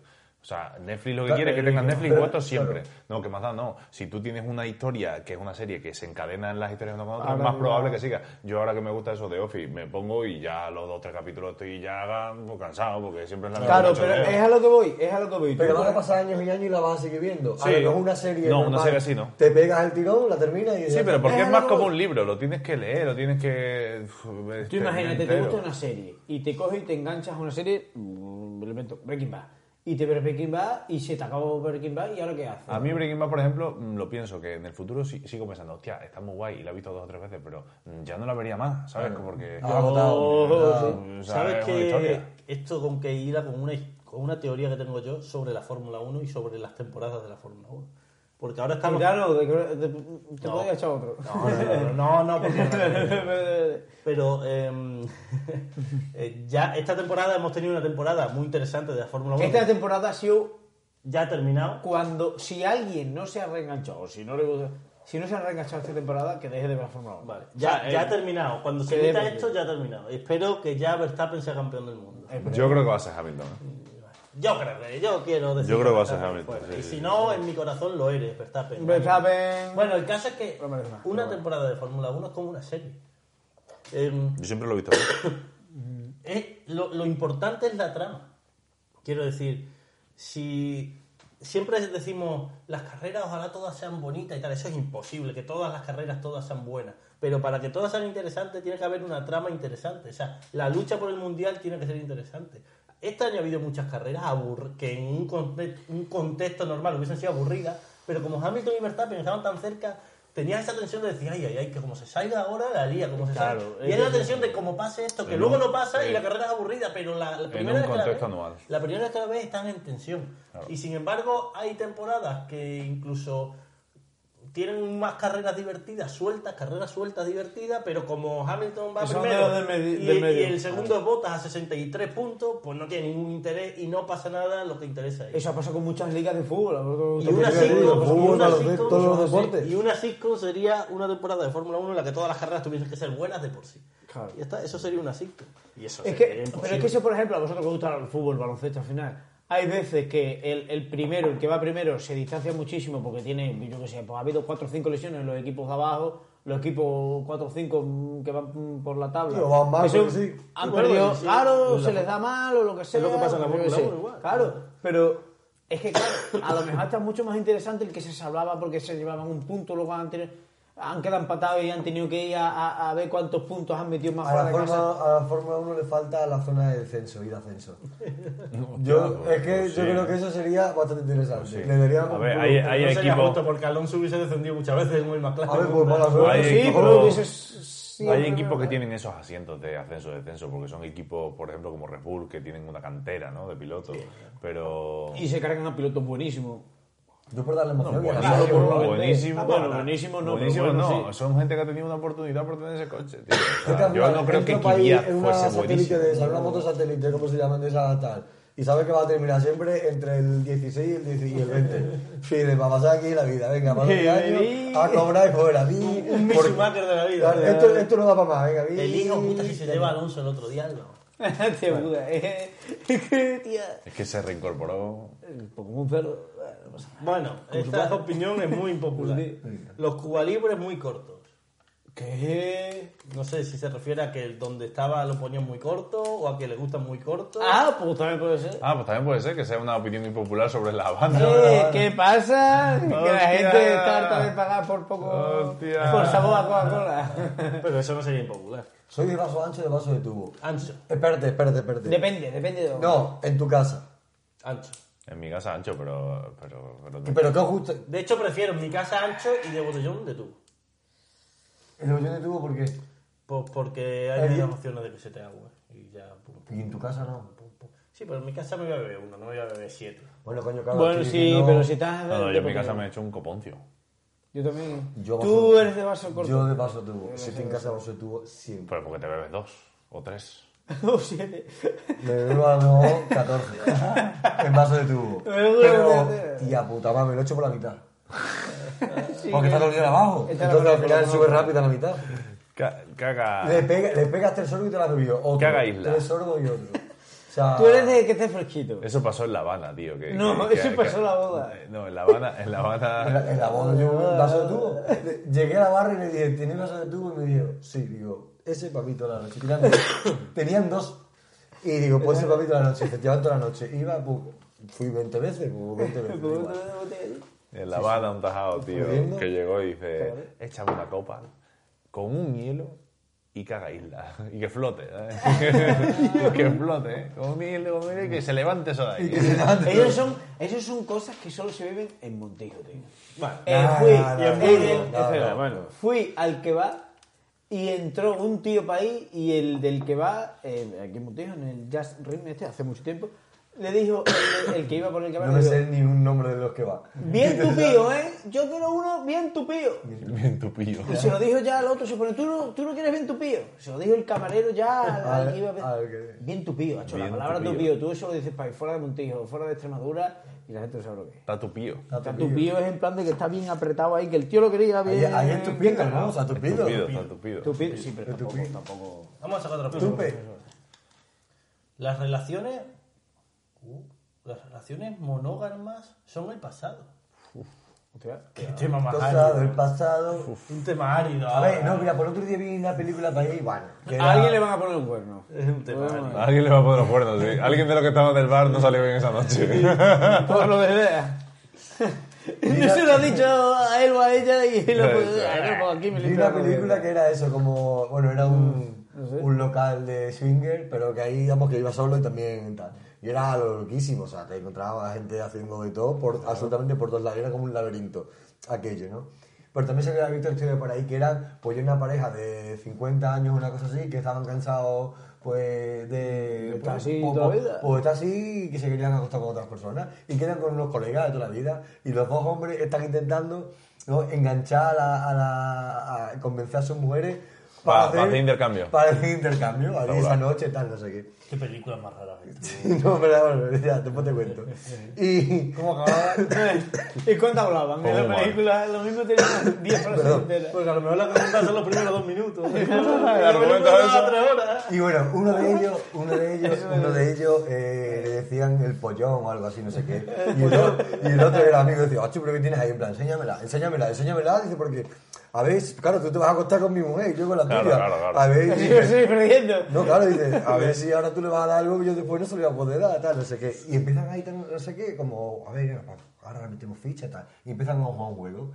O sea, Netflix lo que Claro, quiere es que tengas Netflix puesto siempre. claro. No, que más da, no. Si tú tienes una historia que es una serie que se encadena en las historias una con otra, es más probable que siga. Yo ahora que me gusta eso de Office, me pongo y ya los dos tres capítulos estoy ya pues, cansado porque siempre es la misma Claro, pero es a lo que voy, es a lo que voy. Pero van a pasar años y años y la vas a seguir viendo. Sí. A lo mejor una serie. No, una serie así no. Te pegas el tirón, la terminas y. Sí, pero porque es Es más como un libro, lo tienes que leer, lo tienes que... Tú este, imagínate, te entero. gusta una serie y te coges y te enganchas a una serie, mm, Breaking Bad. Y te ves Breaking Bad y se te acabó Breaking Bad y ahora qué haces. A mí Breaking Bad, por ejemplo, mm, lo pienso que en el futuro sí- sigo pensando, hostia, está muy guay y la he visto dos o tres veces, pero mm, ya no la vería más, ¿sabes? Porque... Oh, Ah, o sea, ¿Sabes es una que esto con que ir con una, con una teoría que tengo yo sobre la Fórmula 1 y sobre las temporadas de la Fórmula 1? Porque ahora estamos... Claro, de- te No. podría echar otro. No, no, no, no, porque... Pero em, eh, ya esta temporada hemos tenido una temporada muy interesante de la Fórmula 1. Esta temporada ha sido Ya ha terminado. cuando, si alguien no se ha reenganchado, o si no le gusta, si no se ha reenganchado esta temporada, que deje de ver la Fórmula 1. Vale, ya, O sea, ya eh, ha terminado. Cuando se debe- esto, ya ha terminado. Espero que ya Verstappen sea campeón del mundo. eh, Yo creo que va a ser Hamilton. Yo creo que, yo quiero decir. Yo creo que va a ser Hamilton, sí, y si sí. no, en mi corazón lo eres, Verstappen. Verstappen- Bueno, el caso es que No merece más, una bueno. temporada de Fórmula 1 es como una serie. Em, Yo siempre lo he visto. así. es- lo, lo importante es la trama. Quiero decir, si siempre decimos las carreras ojalá todas sean bonitas y tal, eso es imposible, que todas las carreras todas sean buenas. Pero para que todas sean interesantes tiene que haber una trama interesante. O sea, la lucha por el mundial tiene que ser interesante. Este año ha habido muchas carreras abur- que en un, conte- un contexto normal hubiesen sido aburridas, pero como Hamilton y Verstappen estaban tan cerca, tenías esa tensión de decir, ay, ay, ay, que como se salga ahora, la lía, como se Claro, salga. es Y hay la tensión de cómo pase esto, que luego un- no pasa y la carrera es aburrida, pero la, la primera vez que la ves- anual. la primera vez que la ves están en tensión. Y sin embargo, hay temporadas que incluso tienen más carreras divertidas, sueltas, carreras sueltas divertidas, pero como Hamilton va primero de y, el segundo es Bottas a 63 puntos, pues no tiene ningún interés y no pasa nada lo que interesa a ellos. Eso ha pasado con muchas ligas de fútbol. Y una fútbol, y una sitcom sería una temporada de Fórmula 1 en la que todas las carreras tuviesen que ser buenas de por sí. Claro. Y está, eso sería una sitcom. Y eso Es sería que, imposible. pero es que eso, por ejemplo, a vosotros que os gusta el fútbol, el baloncesto al final, hay veces que el, el primero, el que va primero, se distancia muchísimo porque tiene, yo qué sé, pues ha habido 4 o 5 lesiones en los equipos de abajo, los equipos 4 o 5 que van por la tabla. Sí, o van mal, que son- porque sí. Han Sí, perdido, sí, claro, se les da mal o lo que sea. lo que pasa en la yo qué Fórmula sé. 1 igual. Claro, pero es que, claro, a lo mejor está mucho más interesante el que se salvaba porque se llevaban un punto, luego han tenido- han quedado empatados y han tenido que ir a, a- a ver cuántos puntos han metido más A fuera la, de casa. Fórmula, a la Fórmula 1 le falta la zona de descenso y de ascenso. Yo, pues, es que pues yo sí. creo que eso sería bastante interesante. Sí. Le darían A ver, hay- hay no sería equipo- justo porque Alonso hubiese descendido muchas veces muy más claro. A ver, pues mala suerte. Hay sí, pero Hay equipos que tienen esos asientos de ascenso descenso porque son equipos, por ejemplo, como Red Bull, que tienen una cantera ¿no? de pilotos. Pero. Y se cargan a pilotos buenísimos. Yo por darle emoción. a Claro, serie, por ¿no? buenísimo. Ah, bueno, buenísimo no, Buenísimo pero bueno, no. sí. Son gente que ha tenido una oportunidad por tener ese coche. tío. O sea, yo no creo que una fuese satélite buenísimo. de esa, una moto satélite, como se llaman de esa tal. Y sabe que va a terminar siempre entre el 16 y el, 10 y el 20. Fide, para pasar aquí la vida. Venga, para Sí, 12 años, a cobrar y fuera. Un por- Schumacher de la vida. Claro, esto, esto no da para más. Venga, vi. El hijo puta si se lleva a Alonso el otro día, no. Te que, tía, Es que se reincorporó. como un perro. Nada. Bueno, esta opinión es muy impopular. Los cubalibres muy cortos. ¿Qué? No sé si se refiere a que donde estaba lo ponían muy corto o a que le gustan muy cortos. Ah, pues también puede ser. Ah, pues también puede ser que sea una opinión impopular sobre la banda. Eh, ¿Qué pasa? Que la gente está harta de pagar por poco. Hostia. Por sabor a Coca-Cola. Pero eso no sería impopular. Soy de vaso ancho de vaso de tubo. Ancho, Espérate, espérate, espérate. Depende, depende de dónde. No, en tu casa. ancho. En mi casa ancho, pero. Pero, pero, Pero ¿qué os gusta? De hecho, prefiero mi casa ancho y de botellón de tubo. El botellón de tubo, ¿por qué? Pues porque hay menos opciones de que se te agua. Y ya, pum, pum, Y en tu casa no. pum, pum. Sí, pero en mi casa me voy a beber uno, no me voy a beber siete. Bueno, coño, claro. Bueno, sí, diciendo- pero si estás. No, no, yo en mi casa me he hecho un coponcio. Yo también. Yo Tú vaso- eres de vaso corto. Yo de vaso tubo. Si estoy en casa de vaso de tubo, siempre. Pero porque te bebes dos o tres. O siete. Me bebo a lo mejor 14 en vaso de tubo. Pero, tía puta, mami, me lo he hecho por la mitad. Sí, Porque está todo el día abajo. Entonces al final lo sube rápido a la mitad. Ca- Caga. Le, pega, le pegas tres sorbos y te la bebido. Otro. Caga isla. Tres sorbos y otro. O sea, Tú eres de que esté fresquito. Eso pasó en La Habana, tío. que- No, que- eso que- pasó en la boda. No, en La Habana. En La En la, Habana. en la boda yo un vaso de tubo. Llegué a la barra y le dije, ¿tienes vaso de tubo? Y me dijo, sí. Digo, ese papito la noche. Tenían dos. Tenían dos. Y digo, pues ese papito la noche. Te llevan toda la noche. Iba, pues, fui 20 veces, pues 20 veces. ¿Cómo igual. te botellas? En La Habana, un tajado, tío. Corriendo. Que llegó y dice: Échame una copa con un hielo y caga isla. Y que flote, ¿sabes? que flote, ¿eh? Con un hielo, con un hielo y que se levante eso de ahí. Ellos son, ellos son cosas que solo se viven en Montijo, tío. Bueno, Eh, fui, no, no, en no, no, espera, no. bueno, fui al que va y entró un tío para ahí y el del que va, eh, aquí en Montijo, en el Jazz Ring este, hace mucho tiempo, le dijo, el, el que iba por el que va, No me dijo, sé ni un nombre de los que va. bien tupío, ¿eh? Yo quiero uno bien tupío. Bien tupillo. Y se lo dijo ya al otro, se pone, ¿tú no, tú no quieres bien tupío? Se lo dijo el camarero ya al, al que iba a que- Bien tupío, hecho, la palabra tupío. tupío. Tú eso lo dices para ir fuera de Montijo, fuera de Extremadura y la gente no sabe lo que es. Está tupío. Está tupío es en plan de que está bien apretado ahí, que el tío lo quería bien. ahí es tupido, ¿no? O sea, tupido. Tupido, está tupido. Tupido, sí, pero tampoco, tampoco. vamos a sacar otra pregunta. Las relaciones. uh, las relaciones monógamas son el pasado. Hostia. Qué tema más Cosa árido. del pasado. Un tema árido. A ver, no, mira, por otro día vi una película para ahí, bueno. que A era- alguien le van a poner un cuerno. Es un tema árido. Alguien le va a poner los cuernos, sí. Alguien de los que estaba del bar no salió bien esa noche. Por lo de idea. No se lo ha dicho a él o a ella y lo aquí me Vi una la película que era eso, como, bueno, era un, un local de swinger, pero que ahí, digamos, que iba solo y también tal. Y era lo loquísimo, o sea, te encontraba gente haciendo de todo, por, absolutamente por todos lados, era como un laberinto, aquello, ¿no? Pero también se había visto historias por ahí que eran, pues, una pareja de 50 años, una cosa así, que estaban cansados, pues, de... estar pues, así toda la vida. pues está así y que se querían acostar con otras personas y quedan con unos colegas de toda la vida y los dos hombres están intentando ¿no? enganchar a, la, a, la- a convencer a sus mujeres Pa- para hacer intercambio. para hacer intercambio ahí esa noche tal no sé qué Qué películas más raras. esta. no pero bueno ya después te cuento y ¿Cómo acababa? ¿Y cuánto hablaban? En ¿Cómo la película lo mismo tenían 10 frases enteras. Porque a lo mejor la pregunta son los primeros dos minutos. Película de. Y bueno, uno de ellos, uno de ellos, uno de ellos eh, le decían el pollón o algo así, no sé qué. Y el, otro, y el otro era amigo y decía, ocho, pero ¿qué tienes ahí? En plan, enséñamela, enséñamela, enséñamela. Dice, porque, a ver, claro, tú te vas a acostar con mi mujer y yo con la Claro, tuya. claro, claro. A ver, dice, me estoy perdiendo. no, claro, dice, a ver si ahora tú le vas a dar algo que yo después no se lo voy a poder dar, tal, no sé qué. Y empiezan ahí, tal, no sé qué, como, a ver, ahora metemos ficha, tal. Y empiezan a jugar un juego.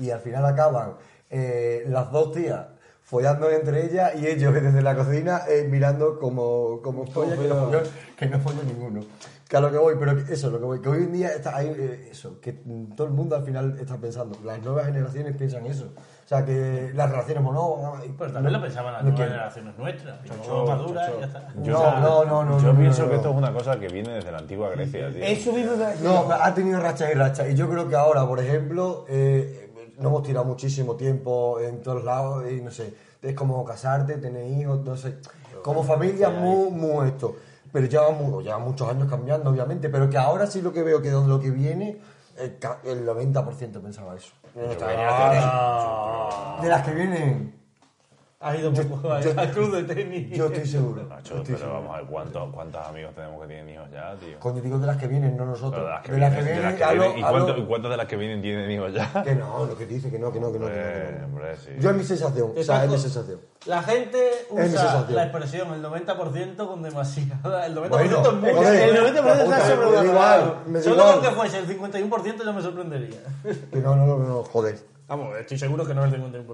y al final acaban eh, las dos tías follando entre ellas y ellos desde la cocina eh, mirando como, como folla que no que no folló ninguno. Que a lo que voy, pero eso, lo que voy, que hoy en día está ahí, eh, eso, que todo el mundo al final está pensando, las nuevas generaciones piensan eso. O sea, que las relaciones monógamas... Pues también no- lo pensaban las no nuevas generaciones nuestras. Chocho, madura y ya está. No, no, no, no, Yo no, pienso no, que esto es una cosa que viene desde la antigua Grecia, tío. Eso a decir. No, ha tenido rachas y rachas. Y yo creo que ahora, por ejemplo, eh, no hemos tirado muchísimo tiempo en todos lados y no sé, es como casarte, tener hijos, no sé. Como familia, muy, muy esto. Pero lleva, lleva muchos años cambiando, obviamente. Pero que ahora sí lo que veo que donde lo que viene, el, el 90% pensaba eso. Ah, De las que vienen, Has ido un poco a yo- al club de tenis. yo estoy seguro. Nacho, yo estoy pero seguro. vamos a ver cuántos, cuántos amigos tenemos que tienen hijos ya, tío. Coño, digo de las que vienen, no nosotros. Pero de las que de las que vienen, las que vienen. ¿Y, cuántos, y cuántas de las que vienen tienen hijos ya? Que no, lo que dice, que no, que no, que no. que no, que Hombre, no. hombre, sí. Yo es mi sensación, o sea, es mi sensación. La gente usa la expresión el 90% con demasiada. El 90% Bueno, es mucho. el 90% está puta, sobre me da igual, me da Solo igual. con que fuese el 51% yo me sorprendería. Que no, no, no, no, joder. Vamos, estoy seguro que no es el 51%.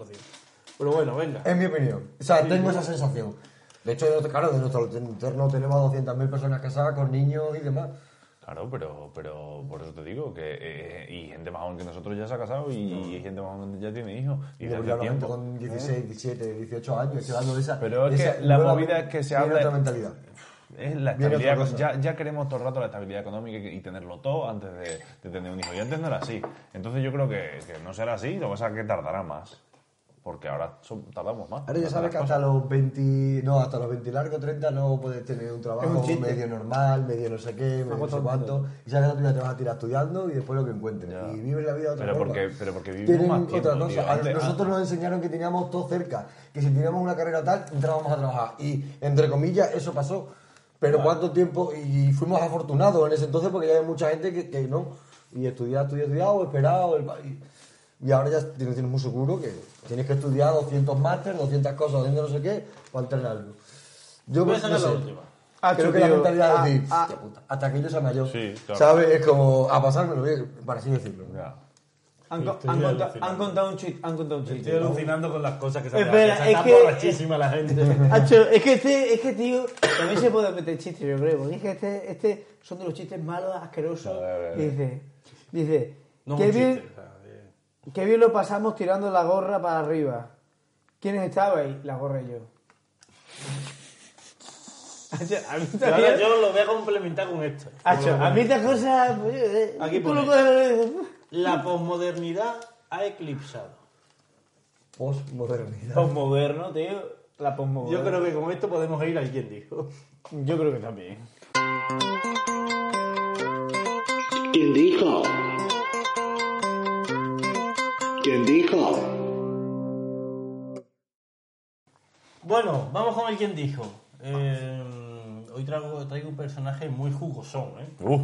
Pero bueno, venga. Es mi opinión. O sea, tengo esa sensación. De hecho, claro, de nuestro entorno tenemos a 200.000 personas casadas con niños y demás. Claro, pero, pero por eso te digo que eh, y gente más joven que nosotros ya se ha casado y, y gente más joven que ya tiene hijos y de hace gente tiempo. con 16, 17, 18 años, hablando de esa. Pero es de que esa la nueva- movida es que se habla- otra mentalidad. Es la estabilidad, ya, ya queremos todo el rato la estabilidad económica y, y tenerlo todo antes de, de tener un hijo. Y antes no era así. Entonces yo creo que, que no será así, lo que pasa es que tardará más. Porque ahora son- tardamos más. Ahora ya sabes que hasta los 20, no, hasta los 20 largos, 30 no puedes tener un trabajo un medio normal, medio no sé qué, medio no sé cuánto. Y sabes que tú ya te vas a tirar estudiando y después lo que encuentres. Ya. Y vives la vida de otra Pero forma. porque- pero porque vivimos Tienen más tiempo, otra cosa. tío. A Antes- nosotros nos enseñaron que teníamos todo cerca, que si teníamos una carrera tal, entrábamos a trabajar. Y, entre comillas, eso pasó. Pero cuánto tiempo, y fuimos afortunados en ese entonces porque ya hay mucha gente que, que no. Y estudiar, estudiar, estudiar, o esperado. el pa- y, y ahora ya tienes, tienes muy seguro que tienes que estudiar 200 máster, 200 cosas, 200 no sé qué, para entrar en algo. Yo Voy a no sacar la sé. última. Ah, Creo que tío, la mentalidad ah, de decir, ah. "Hostia puta, hasta que yo sea mayor, Sí, claro. ¿sabes? Es como a pasármelo bien, para así decirlo. Ya. Han, co- Estoy han contado, alucinando. han contado un chiste. Han contado un chiste. Estoy alucinando con las cosas que se Espera, es Está que- borrachísima la gente. Hacho, es que este, es que tío, también se puede meter chistes, yo creo, porque es que este, este son de los chistes malos, asquerosos. A ver, a ver. Y dice, dice, No un bien, chiste, o sea, eh. Qué bien lo pasamos tirando la gorra para arriba. ¿Quiénes estabais? La gorra y yo. Hacho, a mí Y también- ahora yo lo voy a complementar con esto. Hacho, a mí estas cosas, pues, eh, Aquí tú lo pone. puedes- La posmodernidad ha eclipsado. Postmodernidad. Posmoderno, tío. La posmoderno. Yo creo que con esto podemos ir a quien dijo. Yo creo que también. ¿Quién dijo? ¿Quién dijo? Bueno, vamos con el quien dijo. Eh, hoy traigo, traigo un personaje muy jugosón, ¿eh? Uh,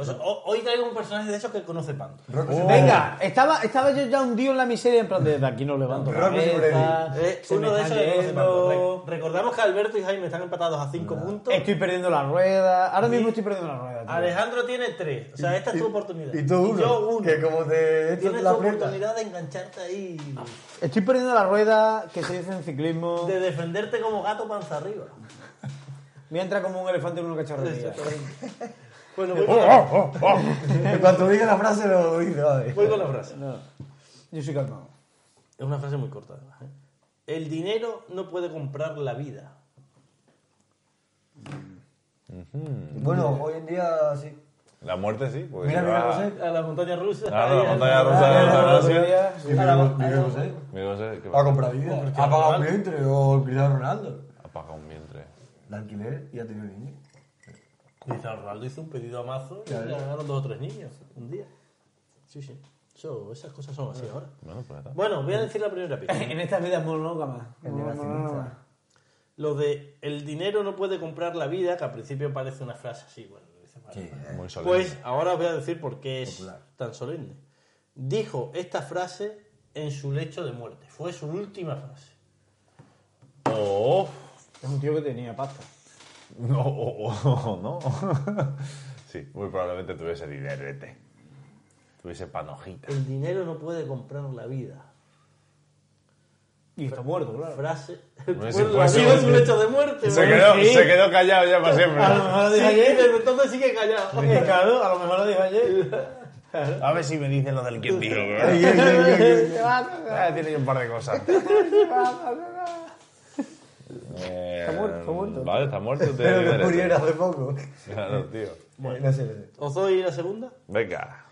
o sea, ho- hoy traigo un personaje de esos que conoce Pando. Rocco Venga, estaba, estaba yo ya hundido en la miseria, en plan de, de aquí no levanto cabeza, Eh, se uno me de esos que conoce Pando. yendo, Re- recordamos que Alberto y Jaime están empatados a 5 puntos. estoy perdiendo la rueda, ahora mismo estoy perdiendo la rueda. tío. Alejandro tiene 3. O sea, esta es tu oportunidad. Y tú uno, yo uno. que como te Tienes la tu oportunidad de engancharte ahí. Estoy perdiendo la rueda, que se dice en ciclismo, De defenderte como gato panza arriba. me entra como un elefante en una cacharrería. Bueno, voy con, la, En cuanto diga la frase lo dice, vale. voy con la frase. No, yo soy calmado. Es una frase muy corta, además. ¿eh? El dinero no puede comprar la vida. Bueno, hoy en día sí. la muerte sí. Porque Mira, mira, va- José. A la montaña rusa. Ah, la montaña rusa de la eutanasia. Sí, Miguel Miguel José. Mira, José, ¿qué Ha pasa? comprado vida. Cristiano Ha pagado un vientre o el Cristiano Ronaldo. Apaga un vientre. El alquiler y ha tenido niños. Cristiano Ronaldo hizo un pedido a Mazo y le ganaron dos o tres niños un día. Sí, sí. Eso- esas cosas son así ahora. Bueno, pues. Bueno, voy a decir la primera pista. En estas vidas monógamas. Monógamas. Lo de el dinero no puede comprar la vida, que al principio parece una frase así, bueno, dice. Sí. Muy solemne. Pues ahora os voy a decir por qué es Popular. tan solemne. Dijo esta frase en su lecho de muerte. Fue su última frase. Oh, Es un tío que tenía pasta. no, oh, oh, no. sí, muy probablemente tuviese dinerete. Tuviese panojita. El dinero no puede comprar la vida. Y está muerto, claro. Frase. Bueno, la vida un- es un hecho de muerte. Se ¿no? quedó, sí. se quedó callado ya para siempre. A lo mejor lo Sí, y ayer. desde entonces sigue callado. Eh, Claro, a lo mejor lo dije ayer. A ver si me dicen lo del quien dijo. Ah, Tiene un par de cosas. Eh, Está muerto, está muerto. Vale, está muerto. te Pero que muriera hace poco. Claro, tío. No sé, no sé. ¿Os doy la segunda? Venga.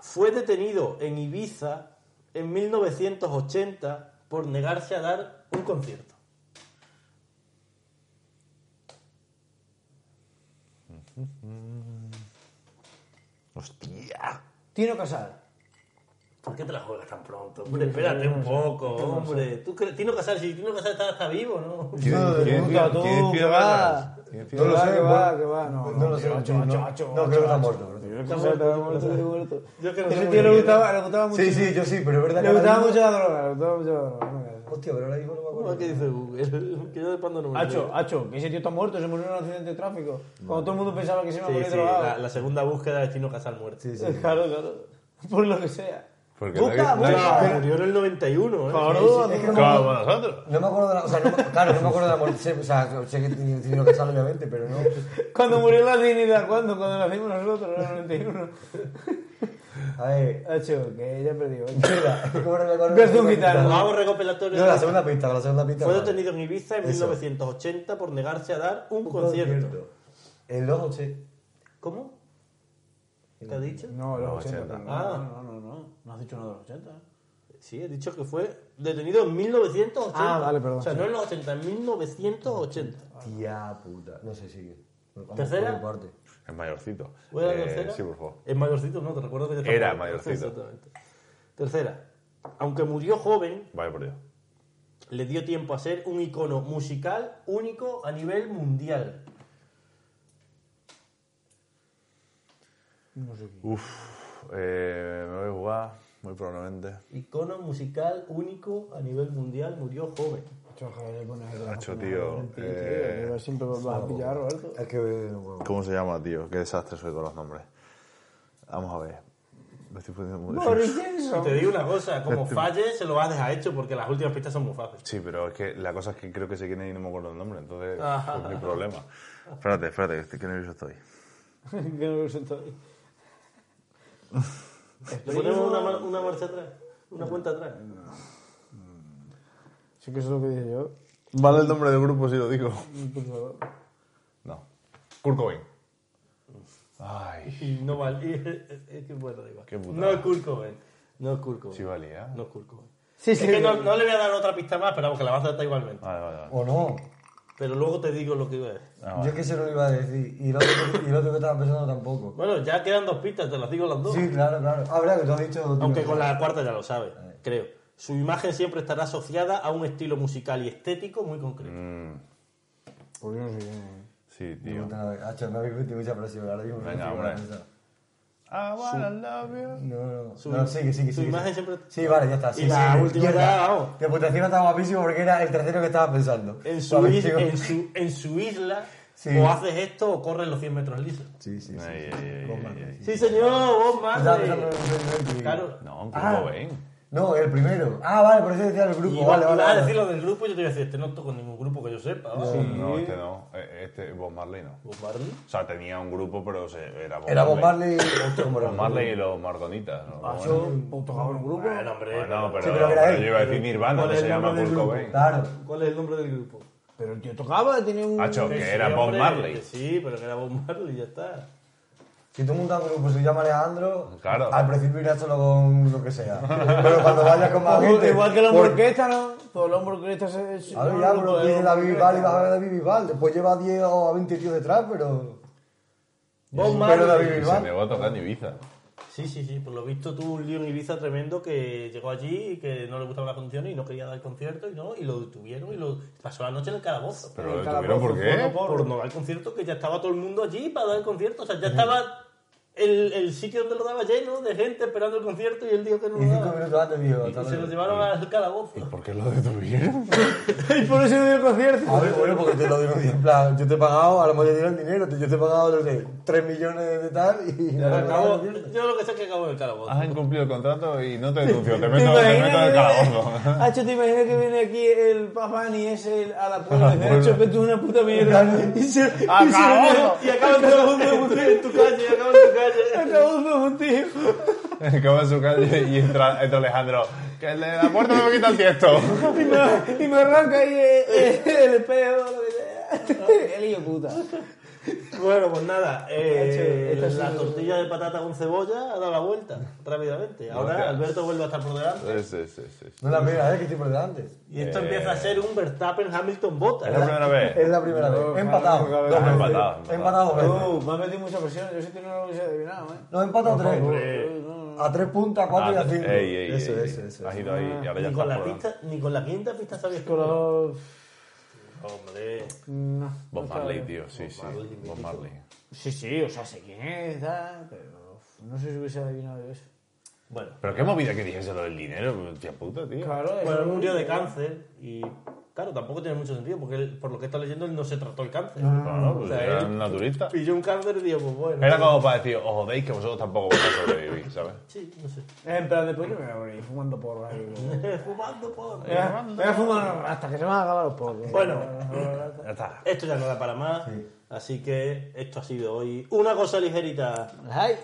Fue detenido en Ibiza en 1980 por negarse a dar un concierto. Hostia. Tino Casal. ¿Por qué te la juegas tan pronto? Hombre, espérate un poco, hombre. ¿Tú crees? Tino Casal, si Tino Casal está, está vivo, ¿no? Te gusta tú, ¿Quién que va. ¿Quién Que No lo sé, que va, que va. No, No lo sé, hacho, no, hacho, no, creo que está muerto. está muerto, está muerto. Yo que no sé Ese tío le gustaba, le gustaba mucho. Sí, sí, yo sí, pero es verdad Le que ahora gustaba mucho la droga, le gustaba mucho la droga. no me hagas. Hostia, pero ahora mismo no me ¿Cómo acuerdo. que dice Google? Que yo de pando no me Hacho, acuerdo. Hacho, que ese tío está muerto, se murió en un accidente de tráfico. Cuando todo el mundo pensaba que se iba a Sí, morir sí, drogado. la, la segunda búsqueda de Tino Casal muerto. Sí, sí. Claro, claro. Por lo que sea. Porque Busca. Ah, murió en el 91, ¿eh? Claro, es que no me acuerdo- nosotros. No me acuerdo de la, o sea, no, me- claro, no me acuerdo de la muerte, o sea, sé que tiene que sale obviamente, pero no. Cuando murió la dignidad, ¿cuándo? Cuando nacimos nosotros, en el 91. A ver, Hacho, que ella perdió. espera, ¿cómo era la Verso un gitano. Vamos recopilatorio. No, la segunda pista, la segunda pista. Fue detenido en Ibiza en Eso. 1980 por negarse a dar un, Un concierto. En los 80. ¿Cómo? ¿Qué ha dicho? No, los Los 80. 80. No, Ah. no, no, no, no. No has dicho nada de los 80. Sí, he dicho que fue detenido en 1980. Ah, vale, perdón, O sea, sí. no en los 80, en 1980. Tía puta. No sé, sigue. Vamos ¿Tercera? parte. Es mayorcito. ¿Voy a la Eh, tercera? Sí, por favor. Es mayorcito, no, te recuerdo que está Era mayorcito. Exactamente. Tercera. Aunque murió joven, Vaya por Dios. le dio tiempo a ser un icono musical único a nivel mundial. No sé qué. Uf, eh, me voy a jugar, muy probablemente. Icono musical único a nivel mundial, murió joven. Máquina tío, eh, Siempre vas a pillar. Es que. ¿Cómo se llama, tío? Qué desastre soy con los nombres. Vamos a ver. Me estoy poniendo muy Y te digo una cosa, como falle, se lo vas a dejar hecho porque las últimas pistas son muy fáciles. Sí, pero es que la cosa es que creo que sé quién es y no me acuerdo el nombre, entonces es mi problema. Espérate, espérate, que estoy- qué nervioso estoy. que no lo siento. ¿Le ponemos una, mar- una marcha atrás? ¿Una cuenta atrás? Sí que eso es lo que dije yo. Vale el nombre del grupo si lo digo. Por favor. No. Kurt Cobain. Ay, Y no vale. Es que bueno, da igual. Qué putada. No es Kurt Cobain. No es Kurt Cobain. sí valía. No es Kurt Cobain. Sí, Es sí. que no, no le voy a dar otra pista más, pero vamos, que la vas a igualmente. Vale, vale, vale. O no. Pero luego te digo lo que iba a decir. Ah, Yo vale. que se lo iba a decir. Y el otro, y el otro que estaba pensando tampoco. Bueno, ya quedan dos pistas, te las digo las dos. Sí, claro, claro. Ah, verdad que tú has dicho. Aunque con la cuarta ya lo sabes, creo. Su imagen siempre estará asociada a un estilo musical y estético muy concreto. Mm, Pues yo no sé sí, tío. Me habéis metido mucha presión. Ahora mismo. Venga, hombre. I wanna love you. No, no. Su- no, sigue, sigue, su sigue. imagen sigue. siempre- Sí, vale, ya está. Sí, Y la sí, última vamos. De puntuación estaba guapísimo porque era el tercero que estaba pensando. En su, Vale, is- sigo. en, su, en su isla, Sí. o haces esto o corres los 100 metros lisos. Sí, sí, sí. Ay, ay, ay, ay, ay. Sí, señor, vos Estaba primero. Claro. No, Kurt Ah. Cobain. No, el primero. Ah, vale, por eso decía el grupo. Y vale, va- vale. ibas a vale. decir lo del grupo y yo te iba a decir, este no toco ningún grupo que yo sepa. ¿va? No, este no. Eh, Este, Bob Marley no. Bob Marley. O sea, tenía un grupo, pero se, era Bob Era Bob Marley. Marley. Cómo era. Bob Marley y los Margonitas. ¿no? Ah, yo tocaba en un grupo. Bueno, hombre. Bueno, pero, Sí, pero pero él. yo iba a decir Nirvana, ¿Cuál que se llama Kurt? Cobain. Claro. ¿Cuál es el nombre del grupo? Pero el tío tocaba, tenía un. Hacho, Que sí, era Bob hombre, Marley. que sí, pero que era Bob Marley y ya está. Si tú montas un grupo, se llama Alejandro, Claro. al principio irás solo con lo que sea. Pero cuando vayas con más Igual- gente... Igual que la por- orquesta, ¿no? Pues la orquesta se. A ver, ya, pero tiene David Bisbal y vas a ver David Bisbal. Después lleva a 10 o a 20 tíos detrás, pero... Bob Pero Marley. David Y se negó a tocar en Ibiza. Sí, sí, sí. Por lo visto tuvo un lío en Ibiza tremendo que llegó allí y que no le gustaban las condiciones y no quería dar el concierto y no, y lo detuvieron y lo pasó la noche en el calabozo. Pero lo Cada detuvieron, ¿por voz, qué? por- Por no dar el concierto, que ya estaba todo el mundo allí para dar el concierto. O sea, ya estaba el, el sitio donde lo daba lleno de gente esperando el concierto y él dijo que no Y lo cinco daba. minutos antes digo, Y se lo llevaron al calabozo. ¿Por qué lo detuvieron? y por eso no dio el concierto. A ver, bueno, porque te lo dieron en plan, yo te he pagado, a lo mejor ya dieron dinero, yo te he pagado, no sé, 3 millones de tal y... Acabó- yo lo que sé es que acabó en el calabozo. Has incumplido el contrato y no te denuncio, te ¿Te meto, te meto en el calabozo. Hacho, ¿te imaginas que viene aquí el Papani ese a la puerta y. Hacho, que tú una puta mierda? Y se, y se. Y acaba en tu, en tu calle, y acaba en tu calle. Acabó de un tío. Acaba en su calle y entra, entra Alejandro. Que el de la puerta no me quita el tiesto. Y me, y me arranca ahí el, el espejo, lo que sea. El hijo puta. Bueno, pues nada, eh, Esta ha sido- la tortilla de patata con cebolla ha dado la vuelta rápidamente. Ahora. Alberto vuelve a estar por delante. Sí, sí, sí, sí. No es la primera vez que estoy por delante. Y esto empieza a ser un Verstappen Hamilton Bottas. ¿Es la primera vez? Es la primera vez. Empatado. Dos empatado. Uh, me has metido mucha presión. Yo sí que no lo hubiese adivinado, ¿eh? No, empatado tres. A tres puntos, a cuatro y a cinco. Ah, Ey, ey, Eso, ey, eso, eso. Has ido ahí y ahora ya Ni con, la pista, ni con la quinta pista sabías que Con los... Hombre. No. Bob no Marley, tío, sí, sí. Marley, Bob Marley. Sí, sí, o sea, sé quién es, tal, pero no sé si hubiese adivinado yo eso. Bueno, Pero qué movida que dijese lo del dinero, tía puta, tío. Claro, bueno, murió de cáncer y claro, tampoco tiene mucho sentido porque él, por lo que está leyendo él no se trató el cáncer. Claro, pues O sea, era él un naturista. Pilló un cáncer y dijo, pues bueno. Era como para decir, os jodéis que vosotros tampoco vais a sobrevivir, ¿sabes? Sí, no sé. En plan de pues yo me voy a morir fumando porro ahí. Fumando por. Voy a, voy a fumar hasta que se me van a acabar los porros. Bueno. Ya está. Esto ya no da para más. Así que esto ha sido hoy una cosa ligerita. Ay.